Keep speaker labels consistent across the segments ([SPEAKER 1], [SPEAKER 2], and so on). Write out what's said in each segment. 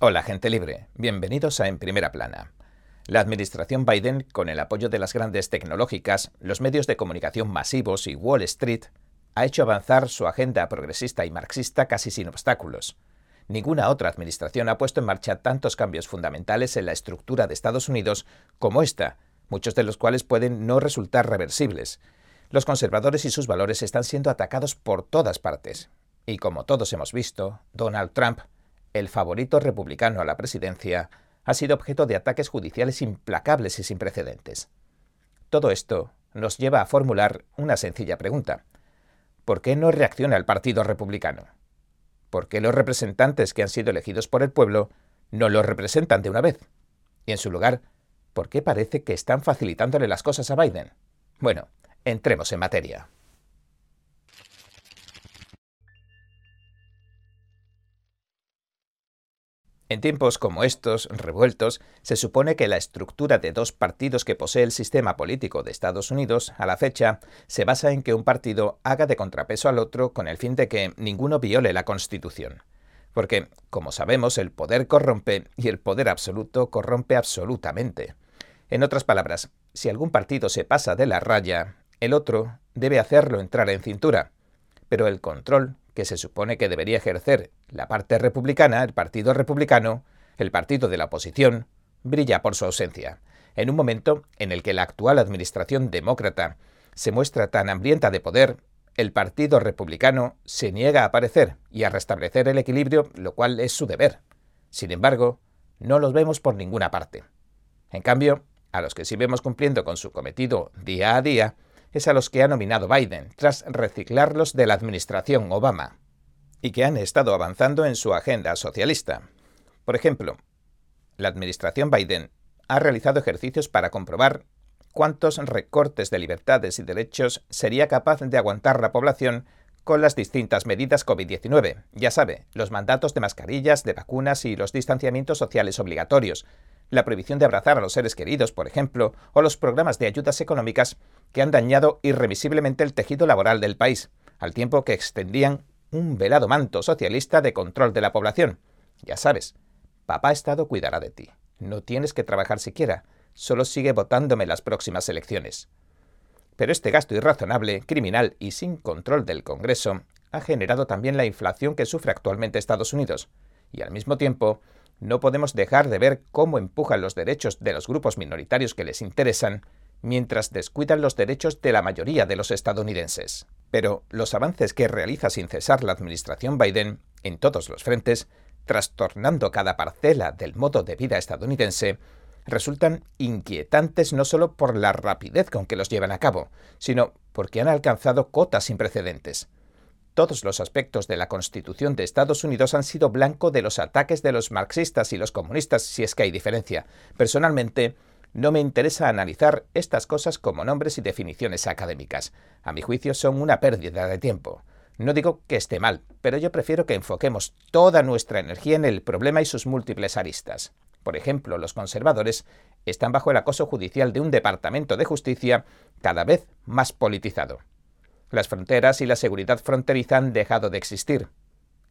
[SPEAKER 1] Hola gente libre, bienvenidos a En Primera Plana. La administración Biden, con el apoyo de las grandes tecnológicas, los medios de comunicación masivos y Wall Street, ha hecho avanzar su agenda progresista y marxista casi sin obstáculos. Ninguna otra administración ha puesto en marcha tantos cambios fundamentales en la estructura de Estados Unidos como esta, muchos de los cuales pueden no resultar reversibles. Los conservadores y sus valores están siendo atacados por todas partes. Y como todos hemos visto, Donald Trump el favorito republicano a la presidencia, ha sido objeto de ataques judiciales implacables y sin precedentes. Todo esto nos lleva a formular una sencilla pregunta. ¿Por qué no reacciona el Partido Republicano? ¿Por qué los representantes que han sido elegidos por el pueblo no lo representan de una vez? Y en su lugar, ¿por qué parece que están facilitándole las cosas a Biden? Bueno, entremos en materia. En tiempos como estos, revueltos, se supone que la estructura de dos partidos que posee el sistema político de Estados Unidos, a la fecha, se basa en que un partido haga de contrapeso al otro con el fin de que ninguno viole la Constitución. Porque, como sabemos, el poder corrompe y el poder absoluto corrompe absolutamente. En otras palabras, si algún partido se pasa de la raya, el otro debe hacerlo entrar en cintura. Pero el control que se supone que debería ejercer la parte republicana, el Partido Republicano, el partido de la oposición, brilla por su ausencia, en un momento en el que la actual administración demócrata se muestra tan hambrienta de poder, el Partido Republicano se niega a aparecer y a restablecer el equilibrio, lo cual es su deber. Sin embargo, no los vemos por ninguna parte. En cambio, a los que sí vemos cumpliendo con su cometido día a día es a los que ha nominado Biden, tras reciclarlos de la administración Obama, y que han estado avanzando en su agenda socialista. Por ejemplo, la administración Biden ha realizado ejercicios para comprobar cuántos recortes de libertades y derechos sería capaz de aguantar la población con las distintas medidas COVID-19. Ya sabe, los mandatos de mascarillas, de vacunas y los distanciamientos sociales obligatorios, la prohibición de abrazar a los seres queridos, por ejemplo, o los programas de ayudas económicas que han dañado irremisiblemente el tejido laboral del país, al tiempo que extendían un velado manto socialista de control de la población. Ya sabes, papá Estado cuidará de ti. No tienes que trabajar siquiera, solo sigue votándome las próximas elecciones. Pero este gasto irrazonable, criminal y sin control del Congreso ha generado también la inflación que sufre actualmente Estados Unidos, y al mismo tiempo no podemos dejar de ver cómo empujan los derechos de los grupos minoritarios que les interesan, mientras descuidan los derechos de la mayoría de los estadounidenses. Pero los avances que realiza sin cesar la administración Biden en todos los frentes, trastornando cada parcela del modo de vida estadounidense, resultan inquietantes no solo por la rapidez con que los llevan a cabo, sino porque han alcanzado cotas sin precedentes. Todos los aspectos de la Constitución de Estados Unidos han sido blanco de los ataques de los marxistas y los comunistas, si es que hay diferencia. Personalmente, no me interesa analizar estas cosas como nombres y definiciones académicas. A mi juicio son una pérdida de tiempo. No digo que esté mal, pero yo prefiero que enfoquemos toda nuestra energía en el problema y sus múltiples aristas. Por ejemplo, los conservadores están bajo el acoso judicial de un departamento de justicia cada vez más politizado. Las fronteras y la seguridad fronteriza han dejado de existir.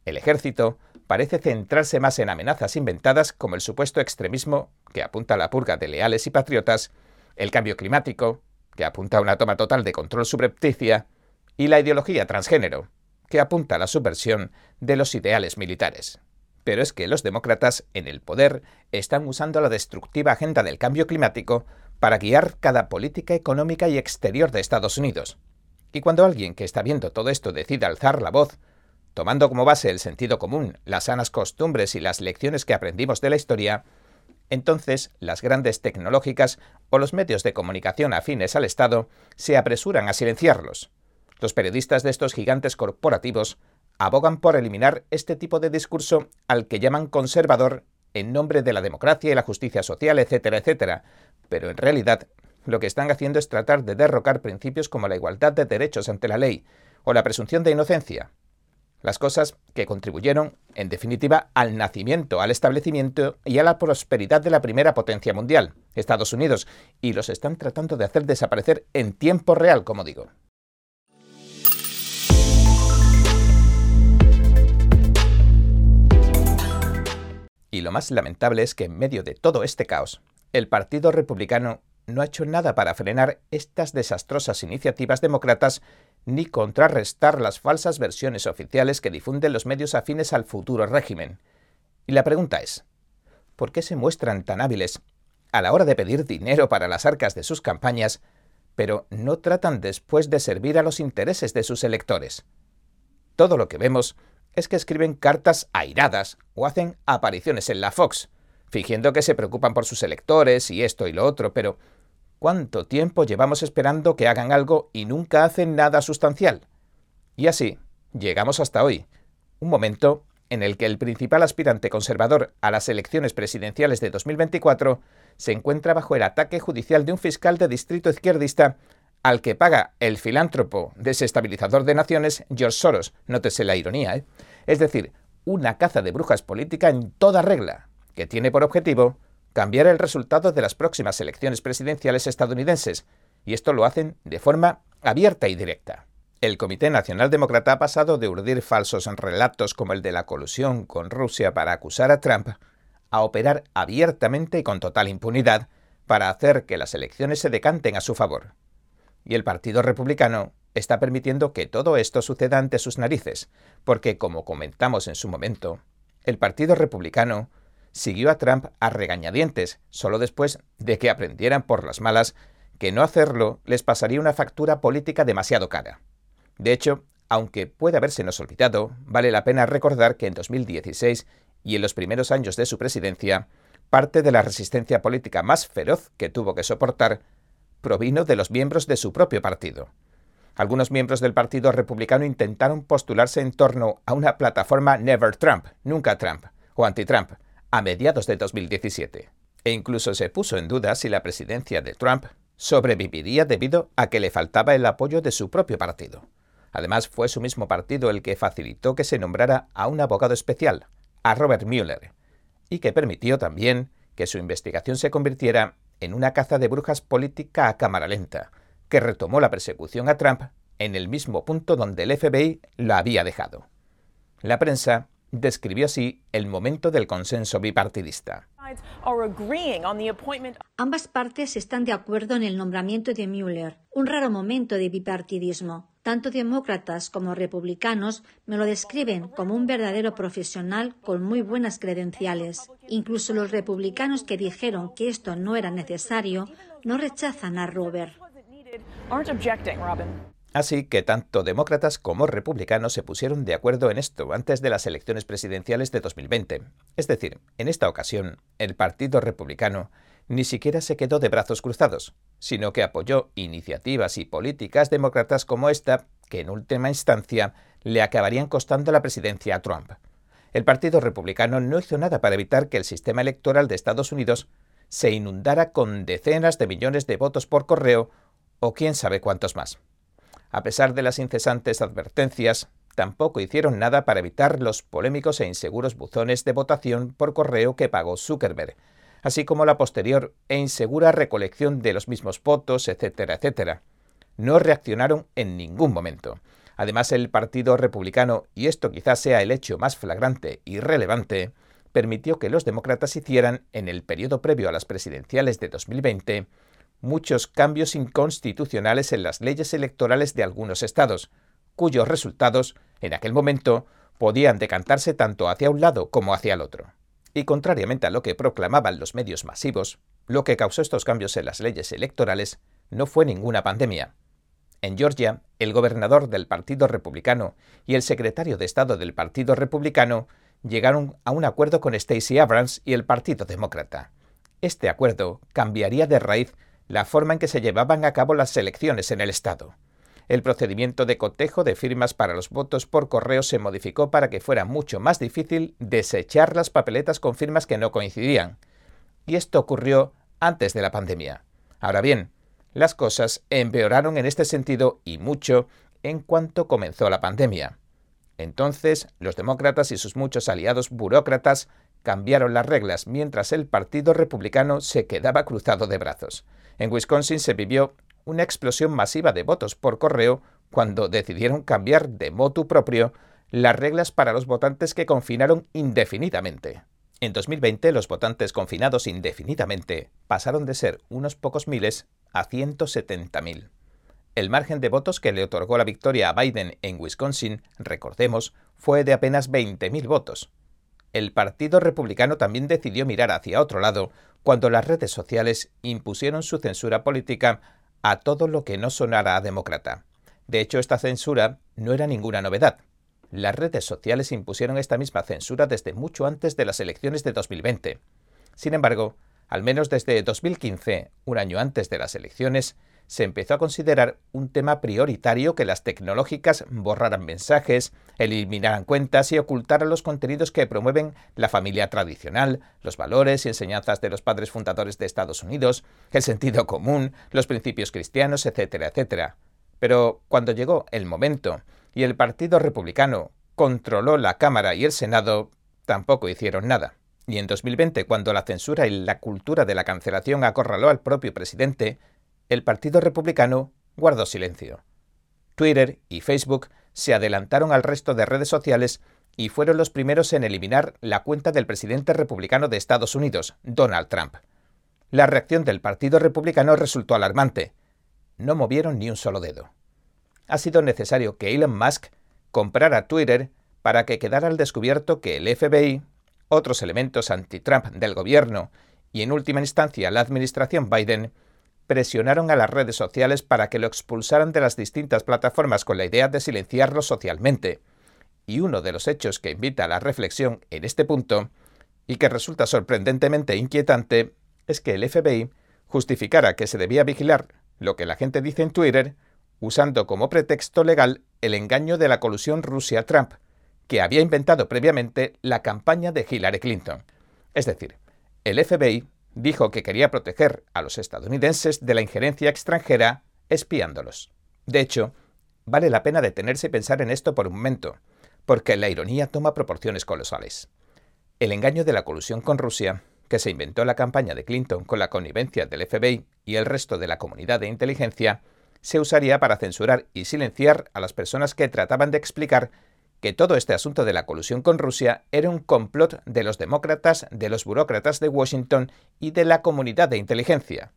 [SPEAKER 1] El ejército parece centrarse más en amenazas inventadas como el supuesto extremismo, que apunta a la purga de leales y patriotas, el cambio climático, que apunta a una toma total de control subrepticia, y la ideología transgénero, que apunta a la subversión de los ideales militares. Pero es que los demócratas en el poder están usando la destructiva agenda del cambio climático para guiar cada política económica y exterior de Estados Unidos. Y cuando alguien que está viendo todo esto decide alzar la voz, tomando como base el sentido común, las sanas costumbres y las lecciones que aprendimos de la historia, entonces las grandes tecnológicas o los medios de comunicación afines al Estado se apresuran a silenciarlos. Los periodistas de estos gigantes corporativos abogan por eliminar este tipo de discurso al que llaman conservador en nombre de la democracia y la justicia social, etcétera, etcétera, pero en realidad lo que están haciendo es tratar de derrocar principios como la igualdad de derechos ante la ley o la presunción de inocencia. Las cosas que contribuyeron, en definitiva, al nacimiento, al establecimiento y a la prosperidad de la primera potencia mundial, Estados Unidos, y los están tratando de hacer desaparecer en tiempo real, como digo. Y lo más lamentable es que en medio de todo este caos, el Partido Republicano no ha hecho nada para frenar estas desastrosas iniciativas demócratas ni contrarrestar las falsas versiones oficiales que difunden los medios afines al futuro régimen. Y la pregunta es, ¿por qué se muestran tan hábiles a la hora de pedir dinero para las arcas de sus campañas, pero no tratan después de servir a los intereses de sus electores? Todo lo que vemos es que escriben cartas airadas o hacen apariciones en la Fox, fingiendo que se preocupan por sus electores y esto y lo otro, pero ¿cuánto tiempo llevamos esperando que hagan algo y nunca hacen nada sustancial? Y así, llegamos hasta hoy, un momento en el que el principal aspirante conservador a las elecciones presidenciales de 2024 se encuentra bajo el ataque judicial de un fiscal de distrito izquierdista al que paga el filántropo desestabilizador de naciones George Soros, nótese la ironía, ¿eh? es decir, una caza de brujas política en toda regla, que tiene por objetivo cambiar el resultado de las próximas elecciones presidenciales estadounidenses, y esto lo hacen de forma abierta y directa. El Comité Nacional Demócrata ha pasado de urdir falsos relatos como el de la colusión con Rusia para acusar a Trump a operar abiertamente y con total impunidad para hacer que las elecciones se decanten a su favor. Y el Partido Republicano está permitiendo que todo esto suceda ante sus narices, porque, como comentamos en su momento, el Partido Republicano siguió a Trump a regañadientes solo después de que aprendieran por las malas que no hacerlo les pasaría una factura política demasiado cara. De hecho, aunque puede habérsenos olvidado, vale la pena recordar que en 2016 y en los primeros años de su presidencia, parte de la resistencia política más feroz que tuvo que soportar provino de los miembros de su propio partido. Algunos miembros del Partido Republicano intentaron postularse en torno a una plataforma Never Trump, nunca Trump, o anti-Trump, a mediados de 2017. E incluso se puso en duda si la presidencia de Trump sobreviviría debido a que le faltaba el apoyo de su propio partido. Además, fue su mismo partido el que facilitó que se nombrara a un abogado especial, a Robert Mueller, y que permitió también que su investigación se convirtiera en una caza de brujas política a cámara lenta, que retomó la persecución a Trump en el mismo punto donde el FBI la había dejado. La prensa describió así el momento del consenso bipartidista.
[SPEAKER 2] Ambas partes están de acuerdo en el nombramiento de Mueller, un raro momento de bipartidismo. Tanto demócratas como republicanos me lo describen como un verdadero profesional con muy buenas credenciales. Incluso los republicanos que dijeron que esto no era necesario no rechazan a Robert.
[SPEAKER 1] Así que tanto demócratas como republicanos se pusieron de acuerdo en esto antes de las elecciones presidenciales de 2020. Es decir, en esta ocasión, el Partido Republicano ni siquiera se quedó de brazos cruzados, sino que apoyó iniciativas y políticas demócratas como esta, que en última instancia le acabarían costando la presidencia a Trump. El Partido Republicano no hizo nada para evitar que el sistema electoral de Estados Unidos se inundara con decenas de millones de votos por correo o quién sabe cuántos más. A pesar de las incesantes advertencias, tampoco hicieron nada para evitar los polémicos e inseguros buzones de votación por correo que pagó Zuckerberg, así como la posterior e insegura recolección de los mismos votos, etcétera, etcétera. No reaccionaron en ningún momento. Además, el Partido Republicano, y esto quizás sea el hecho más flagrante y relevante, permitió que los demócratas hicieran, en el periodo previo a las presidenciales de 2020, muchos cambios inconstitucionales en las leyes electorales de algunos estados, cuyos resultados, en aquel momento, podían decantarse tanto hacia un lado como hacia el otro. Y contrariamente a lo que proclamaban los medios masivos, lo que causó estos cambios en las leyes electorales no fue ninguna pandemia. En Georgia, el gobernador del Partido Republicano y el secretario de Estado del Partido Republicano llegaron a un acuerdo con Stacey Abrams y el Partido Demócrata. Este acuerdo cambiaría de raíz la forma en que se llevaban a cabo las elecciones en el Estado. El procedimiento de cotejo de firmas para los votos por correo se modificó para que fuera mucho más difícil desechar las papeletas con firmas que no coincidían. Y esto ocurrió antes de la pandemia. Ahora bien, las cosas empeoraron en este sentido y mucho en cuanto comenzó la pandemia. Entonces, los demócratas y sus muchos aliados burócratas cambiaron las reglas mientras el Partido Republicano se quedaba cruzado de brazos. En Wisconsin se vivió una explosión masiva de votos por correo cuando decidieron cambiar de motu propio las reglas para los votantes que confinaron indefinidamente. En 2020 los votantes confinados indefinidamente pasaron de ser unos pocos miles a 170.000. El margen de votos que le otorgó la victoria a Biden en Wisconsin, recordemos, fue de apenas 20.000 votos. El Partido Republicano también decidió mirar hacia otro lado cuando las redes sociales impusieron su censura política a todo lo que no sonara a demócrata. De hecho, esta censura no era ninguna novedad. Las redes sociales impusieron esta misma censura desde mucho antes de las elecciones de 2020. Sin embargo, al menos desde 2015, un año antes de las elecciones, se empezó a considerar un tema prioritario que las tecnológicas borraran mensajes, eliminaran cuentas y ocultaran los contenidos que promueven la familia tradicional, los valores y enseñanzas de los padres fundadores de Estados Unidos, el sentido común, los principios cristianos, etcétera, etcétera. Pero cuando llegó el momento y el Partido Republicano controló la Cámara y el Senado, tampoco hicieron nada. Y en 2020, cuando la censura y la cultura de la cancelación acorraló al propio presidente, el Partido Republicano guardó silencio. Twitter y Facebook se adelantaron al resto de redes sociales y fueron los primeros en eliminar la cuenta del presidente republicano de Estados Unidos, Donald Trump. La reacción del Partido Republicano resultó alarmante. No movieron ni un solo dedo. Ha sido necesario que Elon Musk comprara Twitter para que quedara al descubierto que el FBI, otros elementos anti-Trump del gobierno y en última instancia la administración Biden presionaron a las redes sociales para que lo expulsaran de las distintas plataformas con la idea de silenciarlo socialmente. Y uno de los hechos que invita a la reflexión en este punto, y que resulta sorprendentemente inquietante, es que el FBI justificara que se debía vigilar lo que la gente dice en Twitter, usando como pretexto legal el engaño de la colusión Rusia-Trump, que había inventado previamente la campaña de Hillary Clinton. Es decir, el FBI dijo que quería proteger a los estadounidenses de la injerencia extranjera espiándolos. De hecho, vale la pena detenerse y pensar en esto por un momento, porque la ironía toma proporciones colosales. El engaño de la colusión con Rusia, que se inventó la campaña de Clinton con la connivencia del FBI y el resto de la comunidad de inteligencia, se usaría para censurar y silenciar a las personas que trataban de explicar que todo este asunto de la colusión con Rusia era un complot de los demócratas, de los burócratas de Washington y de la comunidad de inteligencia.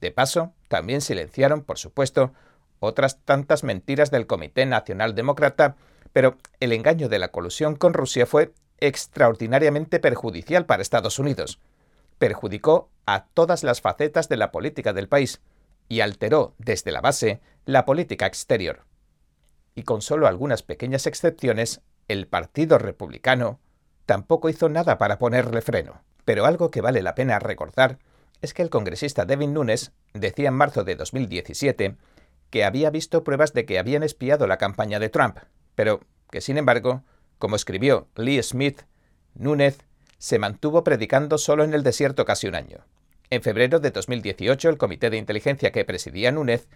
[SPEAKER 1] De paso, también silenciaron, por supuesto, otras tantas mentiras del Comité Nacional Demócrata, pero el engaño de la colusión con Rusia fue extraordinariamente perjudicial para Estados Unidos. Perjudicó a todas las facetas de la política del país y alteró desde la base la política exterior y con solo algunas pequeñas excepciones, el Partido Republicano tampoco hizo nada para ponerle freno. Pero algo que vale la pena recordar es que el congresista Devin Nunes decía en marzo de 2017 que había visto pruebas de que habían espiado la campaña de Trump, pero que sin embargo, como escribió Lee Smith, Nunes se mantuvo predicando solo en el desierto casi un año. En febrero de 2018, el comité de inteligencia que presidía Nunes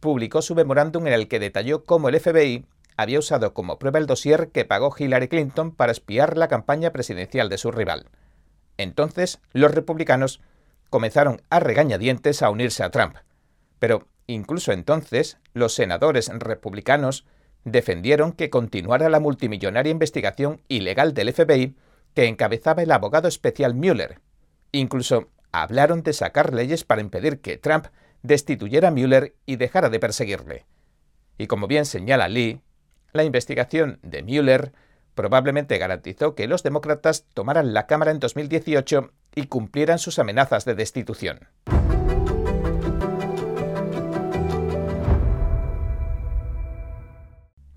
[SPEAKER 1] publicó su memorándum en el que detalló cómo el FBI había usado como prueba el dossier que pagó Hillary Clinton para espiar la campaña presidencial de su rival. Entonces, los republicanos comenzaron a regañadientes a unirse a Trump. Pero incluso entonces, los senadores republicanos defendieron que continuara la multimillonaria investigación ilegal del FBI que encabezaba el abogado especial Mueller. Incluso hablaron de sacar leyes para impedir que Trump destituyera a Mueller y dejara de perseguirle. Y como bien señala Lee, la investigación de Mueller probablemente garantizó que los demócratas tomaran la Cámara en 2018 y cumplieran sus amenazas de destitución.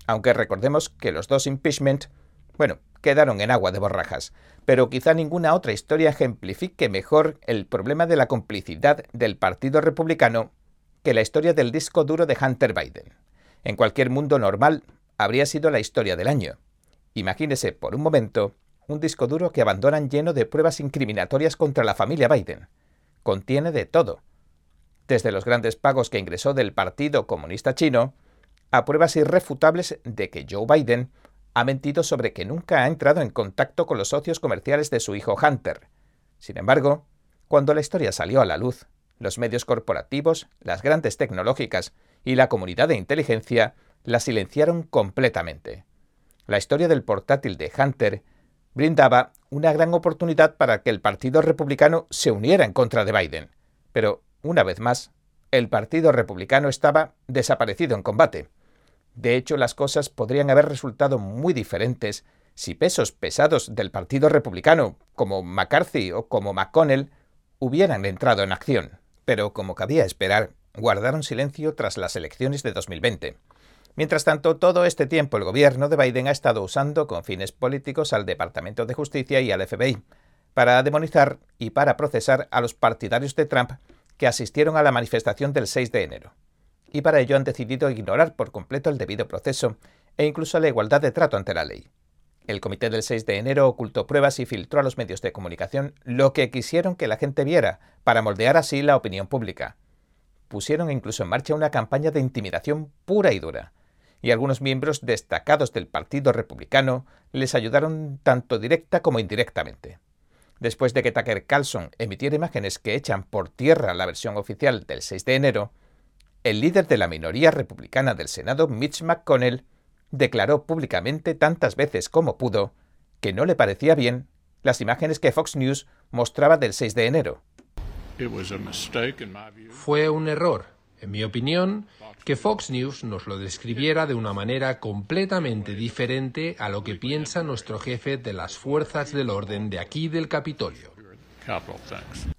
[SPEAKER 1] Aunque recordemos que los dos impeachment, bueno, quedaron en agua de borrajas, pero quizá ninguna otra historia ejemplifique mejor el problema de la complicidad del Partido Republicano que la historia del disco duro de Hunter Biden. En cualquier mundo normal habría sido la historia del año. Imagínese por un momento un disco duro que abandonan lleno de pruebas incriminatorias contra la familia Biden. Contiene de todo, desde los grandes pagos que ingresó del Partido Comunista Chino, a pruebas irrefutables de que Joe Biden ha mentido sobre que nunca ha entrado en contacto con los socios comerciales de su hijo Hunter. Sin embargo, cuando la historia salió a la luz, los medios corporativos, las grandes tecnológicas y la comunidad de inteligencia la silenciaron completamente. La historia del portátil de Hunter brindaba una gran oportunidad para que el Partido Republicano se uniera en contra de Biden. Pero, una vez más, el Partido Republicano estaba desaparecido en combate. De hecho, las cosas podrían haber resultado muy diferentes si pesos pesados del Partido Republicano, como McCarthy o como McConnell, hubieran entrado en acción. Pero, como cabía esperar, guardaron silencio tras las elecciones de 2020. Mientras tanto, todo este tiempo el gobierno de Biden ha estado usando con fines políticos al Departamento de Justicia y al FBI para demonizar y para procesar a los partidarios de Trump que asistieron a la manifestación del 6 de enero. Y para ello han decidido ignorar por completo el debido proceso e incluso la igualdad de trato ante la ley. El comité del 6 de enero ocultó pruebas y filtró a los medios de comunicación lo que quisieron que la gente viera, para moldear así la opinión pública. Pusieron incluso en marcha una campaña de intimidación pura y dura, y algunos miembros destacados del Partido Republicano les ayudaron tanto directa como indirectamente. Después de que Tucker Carlson emitiera imágenes que echan por tierra la versión oficial del 6 de enero, el líder de la minoría republicana del Senado, Mitch McConnell, declaró públicamente tantas veces como pudo que no le parecía bien las imágenes que Fox News mostraba del 6 de enero.
[SPEAKER 3] Fue un error, en mi opinión, que Fox News nos lo describiera de una manera completamente diferente a lo que piensa nuestro jefe de las fuerzas del orden de aquí del Capitolio.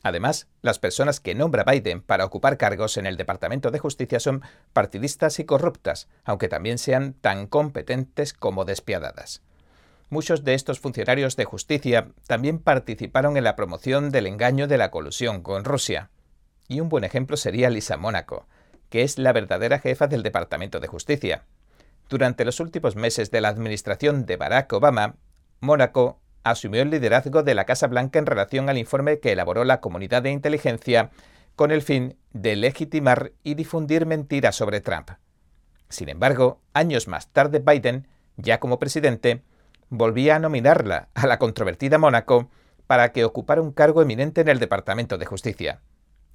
[SPEAKER 1] Además, las personas que nombra Biden para ocupar cargos en el Departamento de Justicia son partidistas y corruptas, aunque también sean tan competentes como despiadadas. Muchos de estos funcionarios de justicia también participaron en la promoción del engaño de la colusión con Rusia. Y un buen ejemplo sería Lisa Mónaco, que es la verdadera jefa del Departamento de Justicia. Durante los últimos meses de la administración de Barack Obama, Mónaco asumió el liderazgo de la Casa Blanca en relación al informe que elaboró la comunidad de inteligencia con el fin de legitimar y difundir mentiras sobre Trump. Sin embargo, años más tarde Biden, ya como presidente, volvía a nominarla a la controvertida Mónaco para que ocupara un cargo eminente en el Departamento de Justicia.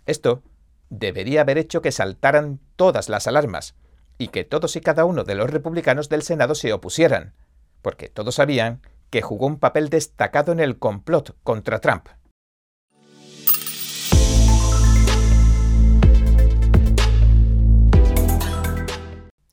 [SPEAKER 1] Esto debería haber hecho que saltaran todas las alarmas y que todos y cada uno de los republicanos del Senado se opusieran, porque todos sabían que jugó un papel destacado en el complot contra Trump.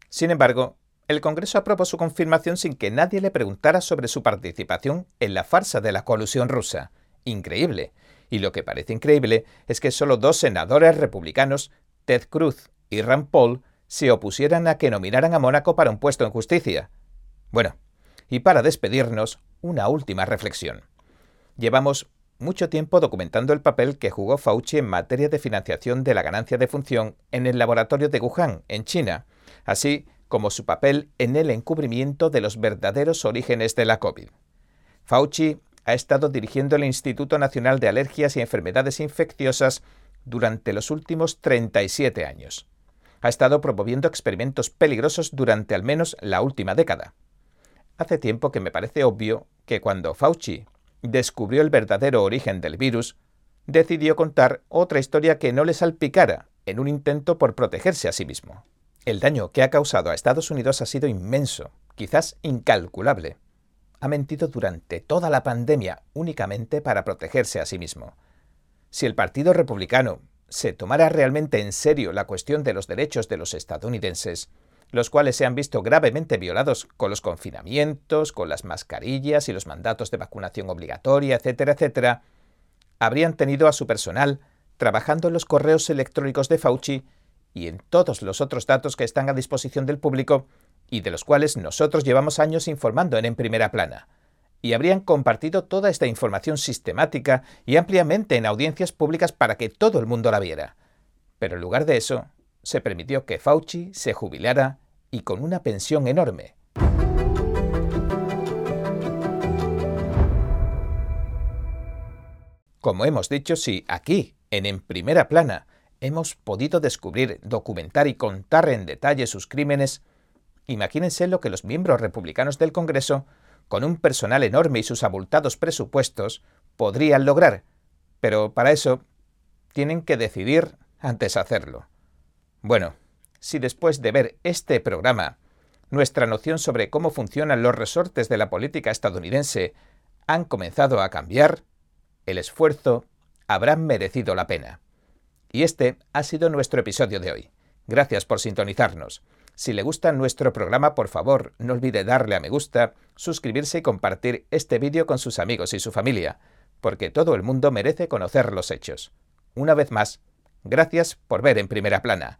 [SPEAKER 1] Sin embargo, el Congreso aprobó su confirmación sin que nadie le preguntara sobre su participación en la farsa de la colusión rusa. Increíble, y lo que parece increíble es que solo dos senadores republicanos, Ted Cruz y Rand Paul, se opusieran a que nominaran a Mónaco para un puesto en justicia. Bueno, y para despedirnos, una última reflexión. Llevamos mucho tiempo documentando el papel que jugó Fauci en materia de financiación de la ganancia de función en el laboratorio de Wuhan, en China, así como su papel en el encubrimiento de los verdaderos orígenes de la COVID. Fauci ha estado dirigiendo el Instituto Nacional de Alergias y Enfermedades Infecciosas durante los últimos 37 años. Ha estado promoviendo experimentos peligrosos durante al menos la última década. Hace tiempo que me parece obvio que cuando Fauci descubrió el verdadero origen del virus, decidió contar otra historia que no le salpicara en un intento por protegerse a sí mismo. El daño que ha causado a Estados Unidos ha sido inmenso, quizás incalculable ha mentido durante toda la pandemia únicamente para protegerse a sí mismo. Si el Partido Republicano se tomara realmente en serio la cuestión de los derechos de los estadounidenses, los cuales se han visto gravemente violados con los confinamientos, con las mascarillas y los mandatos de vacunación obligatoria, etcétera, etcétera, habrían tenido a su personal trabajando en los correos electrónicos de Fauci y en todos los otros datos que están a disposición del público y de los cuales nosotros llevamos años informando en En Primera Plana, y habrían compartido toda esta información sistemática y ampliamente en audiencias públicas para que todo el mundo la viera. Pero en lugar de eso, se permitió que Fauci se jubilara y con una pensión enorme. Como hemos dicho, si aquí, en En Primera Plana, hemos podido descubrir, documentar y contar en detalle sus crímenes, Imagínense lo que los miembros republicanos del Congreso, con un personal enorme y sus abultados presupuestos, podrían lograr. Pero para eso tienen que decidir antes hacerlo. Bueno, si después de ver este programa, nuestra noción sobre cómo funcionan los resortes de la política estadounidense han comenzado a cambiar, el esfuerzo habrá merecido la pena. Y este ha sido nuestro episodio de hoy. Gracias por sintonizarnos. Si le gusta nuestro programa, por favor, no olvide darle a me gusta, suscribirse y compartir este vídeo con sus amigos y su familia, porque todo el mundo merece conocer los hechos. Una vez más, gracias por ver en primera plana.